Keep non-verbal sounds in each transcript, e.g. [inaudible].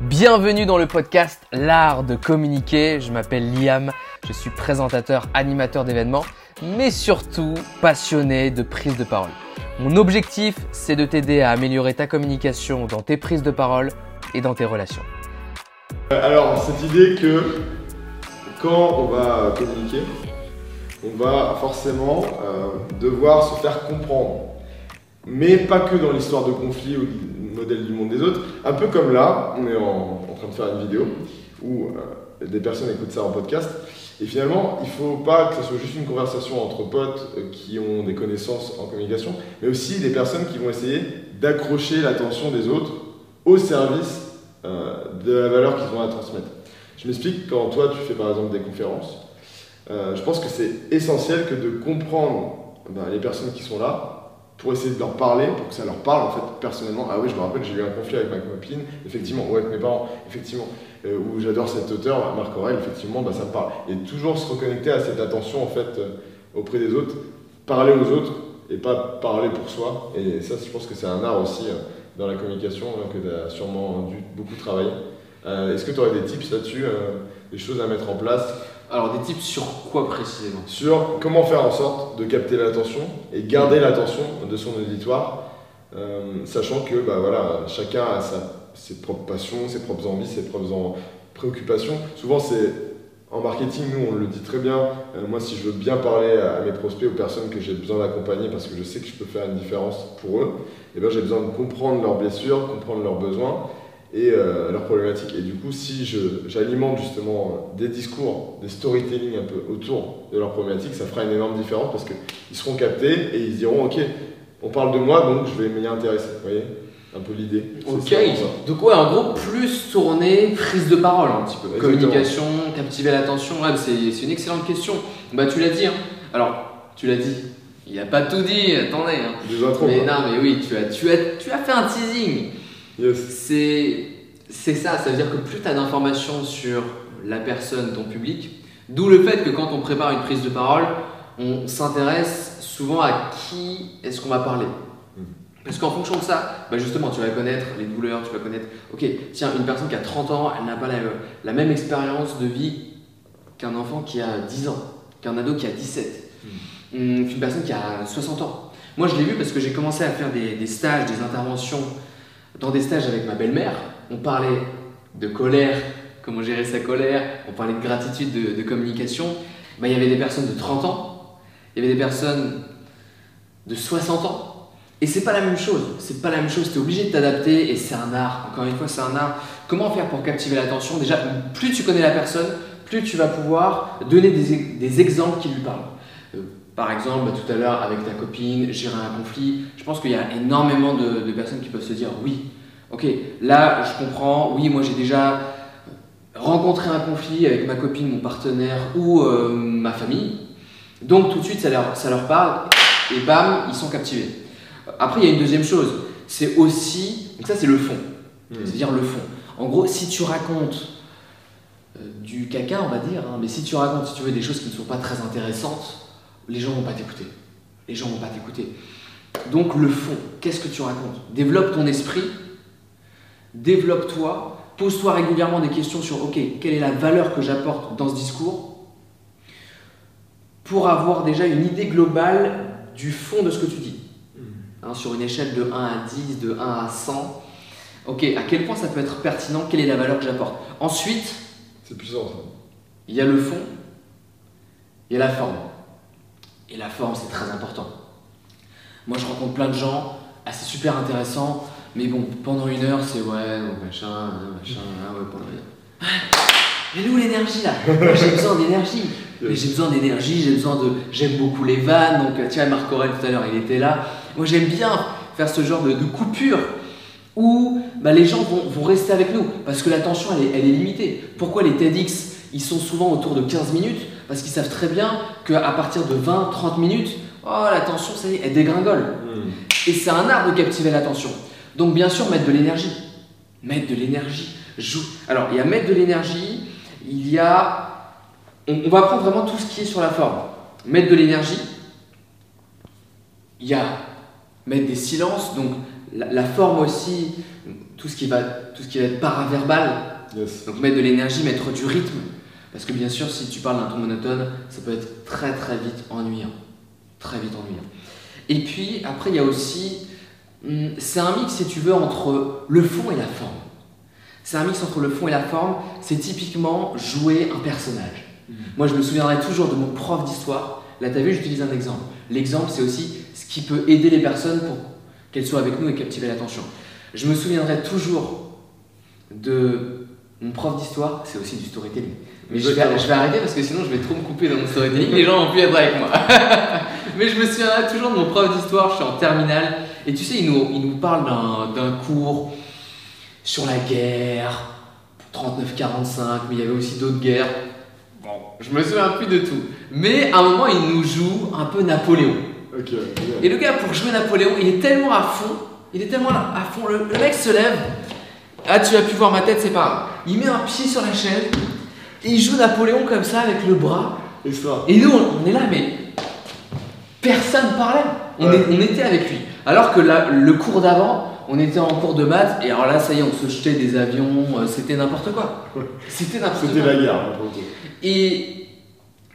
Bienvenue dans le podcast L'art de communiquer. Je m'appelle Liam, je suis présentateur, animateur d'événements, mais surtout passionné de prise de parole. Mon objectif, c'est de t'aider à améliorer ta communication dans tes prises de parole et dans tes relations. Alors, cette idée que quand on va communiquer, on va forcément euh, devoir se faire comprendre. Mais pas que dans l'histoire de conflit ou du modèle du monde des autres. Un peu comme là, on est en, train de faire une vidéo où euh, des personnes écoutent ça en podcast. Et finalement, il ne faut pas que ce soit juste une conversation entre potes euh, qui ont des connaissances en communication, mais aussi des personnes qui vont essayer d'accrocher l'attention des autres au service euh, de la valeur qu'ils ont à transmettre. Je m'explique, quand toi tu fais par exemple des conférences, je pense que c'est essentiel que de comprendre ben, les personnes qui sont là pour essayer de leur parler, pour que ça leur parle en fait personnellement. Ah oui, je me rappelle, j'ai eu un conflit avec ma copine, effectivement, ou avec mes parents, effectivement, euh, où j'adore cet auteur, Marc Aurel, effectivement, bah, ça me parle. Et toujours se reconnecter à cette attention en fait euh, auprès des autres, parler aux autres et pas parler pour soi. Et ça, je pense que c'est un art aussi euh, dans la communication hein, que tu as sûrement dû beaucoup travailler. Euh, Est-ce que tu aurais des tips là-dessus, euh, des choses à mettre en place Alors des tips sur quoi précisément? Sur comment faire en sorte de capter l'attention et garder l'attention de son auditoire, euh, sachant que bah, voilà, chacun a sa- ses propres passions, ses propres envies, ses propres en- préoccupations. Souvent, c'est en marketing, nous, on le dit très bien. Euh, moi, si je veux bien parler à, à mes prospects, aux personnes que j'ai besoin d'accompagner parce que je sais que je peux faire une différence pour eux, eh ben, j'ai besoin de comprendre leurs blessures, comprendre leurs besoins et euh, leurs problématiques. Et du coup, si j'alimente justement des discours, des storytelling un peu autour de leurs problématiques, ça fera une énorme différence parce qu'ils seront captés et ils se diront Ok, on parle de moi donc je vais m'y intéresser. Vous voyez Un peu l'idée. Ok, ça, donc ouais, en gros, plus tourner prise de parole un petit peu. Exactement. Communication, captiver l'attention, ouais, c'est une excellente question. Bah tu l'as dit, hein. alors tu l'as dit, il a pas tout dit, attendez. hein. Des intros. Mais quoi. non, mais oui, tu as, tu as, tu as fait un teasing. Yes. C'est c'est ça, ça veut dire que plus tu as d'informations sur la personne, ton public, d'où le fait que quand on prépare une prise de parole, on s'intéresse souvent à qui est-ce qu'on va parler. Mhm. Parce qu'en fonction de ça, bah justement, tu vas connaître les douleurs, tu vas connaître, ok, tiens, une personne qui a 30 ans, elle n'a pas la, la même expérience de vie qu'un enfant qui a 10 ans, qu'un ado qui a 17, Hum, qu'une personne qui a 60 ans. Moi, je l'ai vu parce que j'ai commencé à faire des, des stages, des interventions dans des stages avec ma belle-mère. On parlait de colère, comment gérer sa colère, on parlait de gratitude, de, communication. Bah, il y avait des personnes de 30 ans, il y avait des personnes de 60 ans. Et c'est pas la même chose, c'est pas la même chose, tu es obligé de t'adapter et c'est un art, encore une fois c'est un art. Comment faire pour captiver l'attention? Déjà, plus tu connais la personne, plus tu vas pouvoir donner des, exemples qui lui parlent. Euh, par exemple, bah, tout à l'heure avec ta copine, gérer un conflit, je pense qu'il y a énormément de personnes qui peuvent se dire oui, ok, là je comprends, oui, moi j'ai déjà rencontré un conflit avec ma copine, mon partenaire ou euh, ma famille, donc tout de suite ça leur, ça leur parle et bam, ils sont captivés. Après, il y a une deuxième chose, c'est aussi, donc ça c'est le fond, Hmm. c'est-à-dire le fond. En gros, si tu racontes euh, du caca, on va dire, hein, mais si tu racontes, si tu veux, des choses qui ne sont pas très intéressantes, les gens vont pas t'écouter. Les gens vont pas t'écouter. Donc le fond, qu'est-ce que tu racontes? Développe ton esprit, développe-toi, pose-toi régulièrement des questions sur, ok, quelle est la valeur que j'apporte dans ce discours pour avoir déjà une idée globale du fond de ce que tu dis. Hein, sur une échelle de 1 à 10, de 1 à 100, ok, à quel point ça peut être pertinent, quelle est la valeur que j'apporte. Ensuite, C'est puissant ça. il y a le fond, il y a la forme. Et la forme, c'est très important. Moi, je rencontre plein de gens, c'est super intéressant, mais bon, pendant une heure, c'est ouais, donc machin, hein, machin, ah ouais, pendant une heure. Mais où l'énergie là Moi, J'ai besoin d'énergie. Mais j'ai besoin d'énergie, j'ai besoin de. J'aime beaucoup les vannes, donc tiens, Marc Aurel tout à l'heure, il était là. Moi, j'aime bien faire ce genre de, de coupure où bah, les gens vont, vont rester avec nous parce que l'attention, elle est, elle est limitée. Pourquoi les TEDx, ils sont souvent autour de 15 minutes? Parce qu'ils savent très bien qu'à partir de 20-30 minutes, oh, l'attention, ça y est, elle dégringole. Hmm. Et c'est un art de captiver l'attention. Donc bien sûr, mettre de l'énergie. Mettre de l'énergie. Jou- Alors, il y a mettre de l'énergie, il y a... On, on va prendre vraiment tout ce qui est sur la forme. Mettre de l'énergie, il y a mettre des silences, donc la, la forme aussi, tout ce qui va, tout ce qui va être paraverbal. Yes. Donc mettre de l'énergie, mettre du rythme. Parce que bien sûr, si tu parles d'un ton monotone, ça peut être très très vite ennuyant. Très vite ennuyant. Et puis après, il y a aussi, c'est un mix si tu veux entre le fond et la forme. C'est un mix entre le fond et la forme. C'est typiquement jouer un personnage. Moi, je me souviendrai toujours de mon prof d'histoire. Là, tu as vu, j'utilise un exemple. L'exemple, c'est aussi ce qui peut aider les personnes pour qu'elles soient avec nous et captiver l'attention. Je me souviendrai toujours de mon prof d'histoire, c'est aussi du storytelling. Mais je vais, Exactement. je vais arrêter parce que sinon je vais trop me couper dans mon storytelling, les gens vont plus être avec moi. [laughs] Mais je me souviendrai toujours de mon prof d'histoire, je suis en terminale, et tu sais, il nous, il nous parle d'un- cours sur la guerre, 39-45, mais il y avait aussi d'autres guerres. Bon, je me souviens plus de tout. Mais à un moment, il nous joue un peu Napoléon. Ok. Et le gars, pour jouer Napoléon, il est tellement à fond, il est tellement à fond, le, le mec se lève. Ah, tu as pu voir ma tête, c'est pas grave. Il met un pied sur la chaise, et il joue Napoléon comme ça avec le bras. Extra. Et nous, on, on est là, mais personne parlait. On, Ouais. est- on était avec lui. Alors que là, le cours d'avant, on était en cours de maths, et alors là, ça y est, on se jetait des avions, euh, c'était n'importe quoi. [laughs] C'était n'importe C'était quoi. la guerre. Et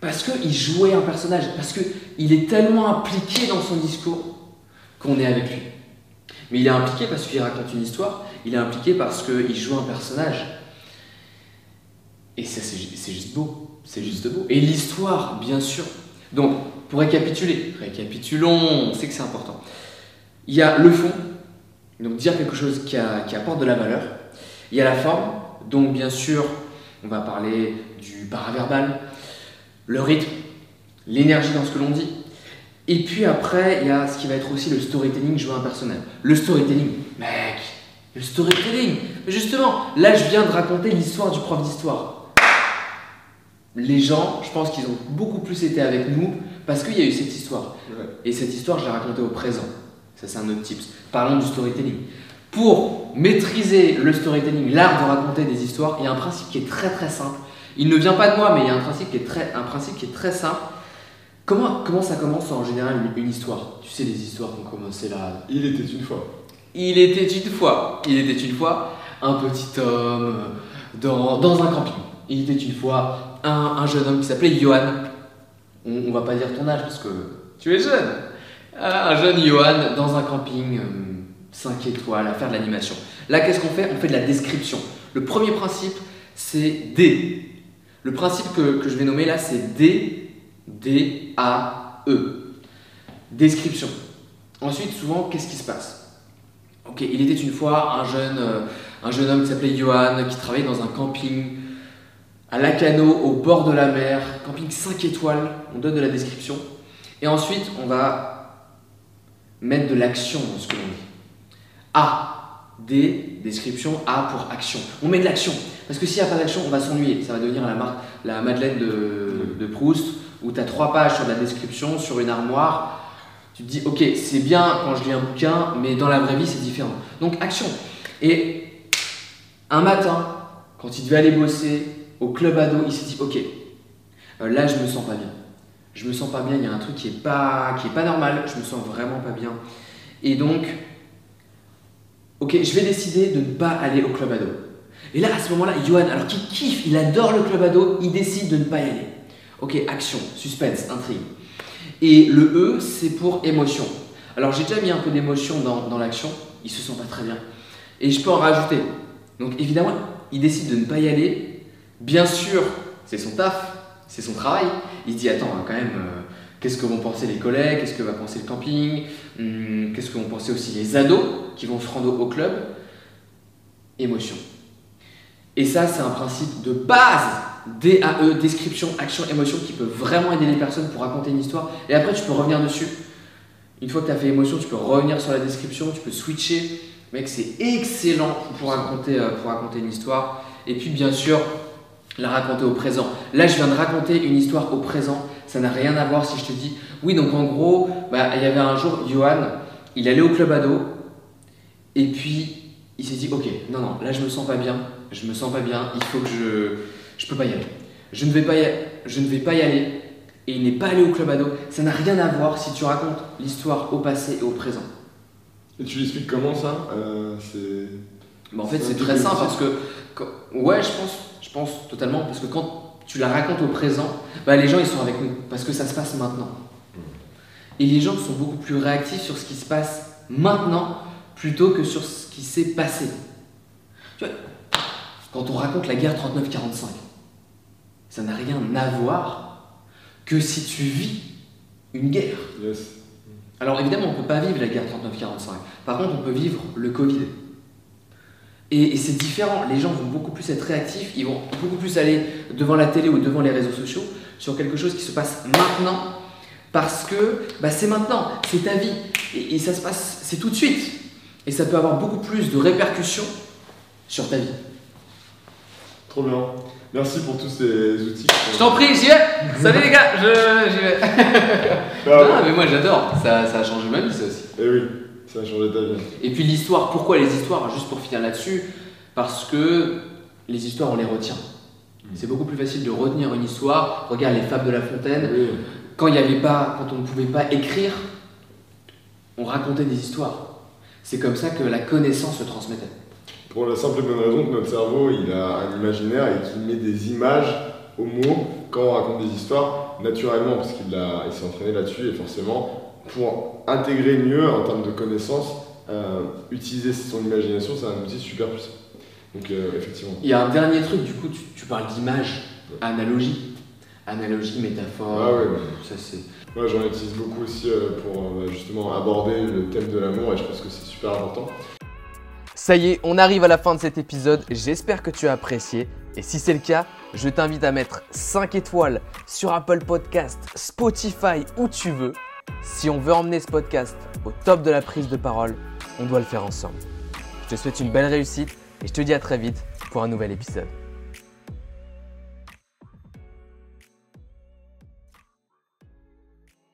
parce qu'il jouait un personnage, parce qu'il est tellement impliqué dans son discours qu'on est avec lui. Mais il est impliqué parce qu'il raconte une histoire, il est impliqué parce qu'il joue un personnage. Et ça, c'est ju- c'est juste beau. C'est juste beau. Et l'histoire, bien sûr. Donc, pour récapituler, récapitulons, on sait que c'est important. Il y a le fond, donc dire quelque chose qui, apporte de la valeur. Il y a la forme, donc bien sûr, on va parler du paraverbal, le rythme, l'énergie dans ce que l'on dit. Et puis après, il y a ce qui va être aussi le storytelling, jouer un personnage. Le storytelling, mec, le storytelling. Justement, là, je viens de raconter l'histoire du prof d'histoire. Les gens, je pense qu'ils ont beaucoup plus été avec nous parce qu'il y a eu cette histoire. Ouais. Et cette histoire, je l'ai racontée au présent. Ça, c'est un autre tips. Parlons du storytelling. Pour maîtriser le storytelling, l'art de raconter des histoires, il y a un principe qui est très très simple. Il ne vient pas de moi, mais il y a un principe qui est très, un principe qui est très simple. Comment, comment ça commence en général une, une histoire? Tu sais, les histoires qui ont commencé là. Il était une fois. Il était une fois, il était une fois un petit homme euh, dans, dans un camping. Il était une fois un, un jeune homme qui s'appelait Johan. On, va pas dire ton âge parce que tu es jeune. Euh, Un jeune Johan dans un camping 5 étoiles à faire de l'animation. Là, qu'est-ce qu'on fait? On fait de la description. Le premier principe, c'est D. Le principe que, que je vais nommer là, c'est D, D, A, E. Description. Ensuite, souvent, qu'est-ce qui se passe? Ok, il était une fois un jeune, euh, un jeune homme qui s'appelait Johan, qui travaillait dans un camping à Lacano, au bord de la mer, camping 5 étoiles. On donne de la description. Et ensuite, on va mettre de l'action dans ce que l'on dit. A, D, description, A pour action. On met de l'action. Parce que s'il n'y a pas d'action, on va s'ennuyer. Ça va devenir la, marque, la Madeleine de, de Proust, où tu as trois pages sur la description, sur une armoire. Tu te dis, ok, c'est bien quand je lis un bouquin, mais dans la vraie vie, c'est différent. Donc, action. Et un matin, quand il devait aller bosser au club ado, il s'est dit, ok, euh, là, je me sens pas bien. Je me sens pas bien, il y a un truc qui est pas, qui est pas normal, je me sens vraiment pas bien. Et donc, ok, je vais décider de ne pas aller au club ado. Et là, à ce moment-là, Johan, alors qu'il kiffe, il adore le club ado, il décide de ne pas y aller. Ok, action, suspense, intrigue. Et le E, c'est pour émotion. Alors j'ai déjà mis un peu d'émotion dans, dans l'action, il se sent pas très bien. Et je peux en rajouter. Donc évidemment, il décide de ne pas y aller. Bien sûr, c'est son taf, c'est son travail. Il dit attends, quand même, euh, qu'est-ce que vont penser les collègues, qu'est-ce que va penser le camping, Hum, qu'est-ce que vont penser aussi les ados qui vont se rendre au club. Émotion. Et ça, c'est un principe de base DAE, description, action, émotion, qui peut vraiment aider les personnes pour raconter une histoire. Et après, tu peux revenir dessus. Une fois que tu as fait émotion, tu peux revenir sur la description, tu peux switcher. Mec, c'est excellent pour raconter, euh, pour raconter une histoire. Et puis, bien sûr, la raconter au présent. Là, je viens de raconter une histoire au présent. Ça n'a rien à voir si je te dis. Oui, donc en gros, bah, il y avait un jour, Johan, il allait au club ado. Et puis, il s'est dit Ok, non, non, là, je me sens pas bien. Je me sens pas bien. Il faut que je. Je peux pas y aller. Je ne vais pas y, je ne vais pas y aller. Et il n'est pas allé au club ado. Ça n'a rien à voir si tu racontes l'histoire au passé et au présent. Et tu l'expliques comment ça? Euh, C'est. Bah, en fait, C'est très simple parce que, quand- ouais, je pense, je pense totalement parce que quand tu la racontes au présent, bah, les gens ils sont avec nous parce que ça se passe maintenant. Et les gens sont beaucoup plus réactifs sur ce qui se passe maintenant plutôt que sur ce qui s'est passé. Tu vois, quand on raconte la guerre 39-45, ça n'a rien à voir que si tu vis une guerre. Yes. Alors évidemment, on ne peut pas vivre la guerre 39-45. Par contre, on peut vivre le Covid. Et, et c'est différent. Les gens vont beaucoup plus être réactifs. Ils vont beaucoup plus aller devant la télé ou devant les réseaux sociaux sur quelque chose qui se passe maintenant. Parce que bah, c'est maintenant, c'est ta vie. Et, et ça se passe, c'est tout de suite. Et ça peut avoir beaucoup plus de répercussions sur ta vie. Trop bien. Merci pour tous ces outils. Je t'en prie, j'y vais Salut les gars, je, j'y vais [laughs] Ah, Non, mais moi j'adore. Ça, ça a changé ma vie, ça aussi. Et oui, ça a changé ta vie. Et puis l'histoire, pourquoi les histoires Juste pour finir là-dessus, parce que les histoires, on les retient. C'est beaucoup plus facile de retenir une histoire. Regarde les fables de La Fontaine. Oui. Quand il y avait pas, quand on ne pouvait pas écrire, on racontait des histoires. C'est comme ça que la connaissance se transmettait. Pour la simple et bonne raison que notre cerveau, il a un imaginaire et qu'il met des images aux mots quand on raconte des histoires, naturellement, parce qu'il a- il s'est entraîné là-dessus, et forcément, pour intégrer mieux en termes de connaissances, euh, utiliser son imagination, c'est un outil super puissant. Donc, euh, effectivement. Il y a un dernier truc, du coup, tu, tu parles d'image, analogie. Analogie, métaphore, Ah ouais, ouais. ça c'est. Moi, j'en utilise beaucoup aussi euh, pour euh, justement aborder le thème de l'amour, et je pense que c'est super important. Ça y est, on arrive à la fin de cet épisode. J'espère que tu as apprécié. Et si c'est le cas, je t'invite à mettre 5 étoiles sur Apple Podcast, Spotify, où tu veux. Si on veut emmener ce podcast au top de la prise de parole, on doit le faire ensemble. Je te souhaite une belle réussite et je te dis à très vite pour un nouvel épisode.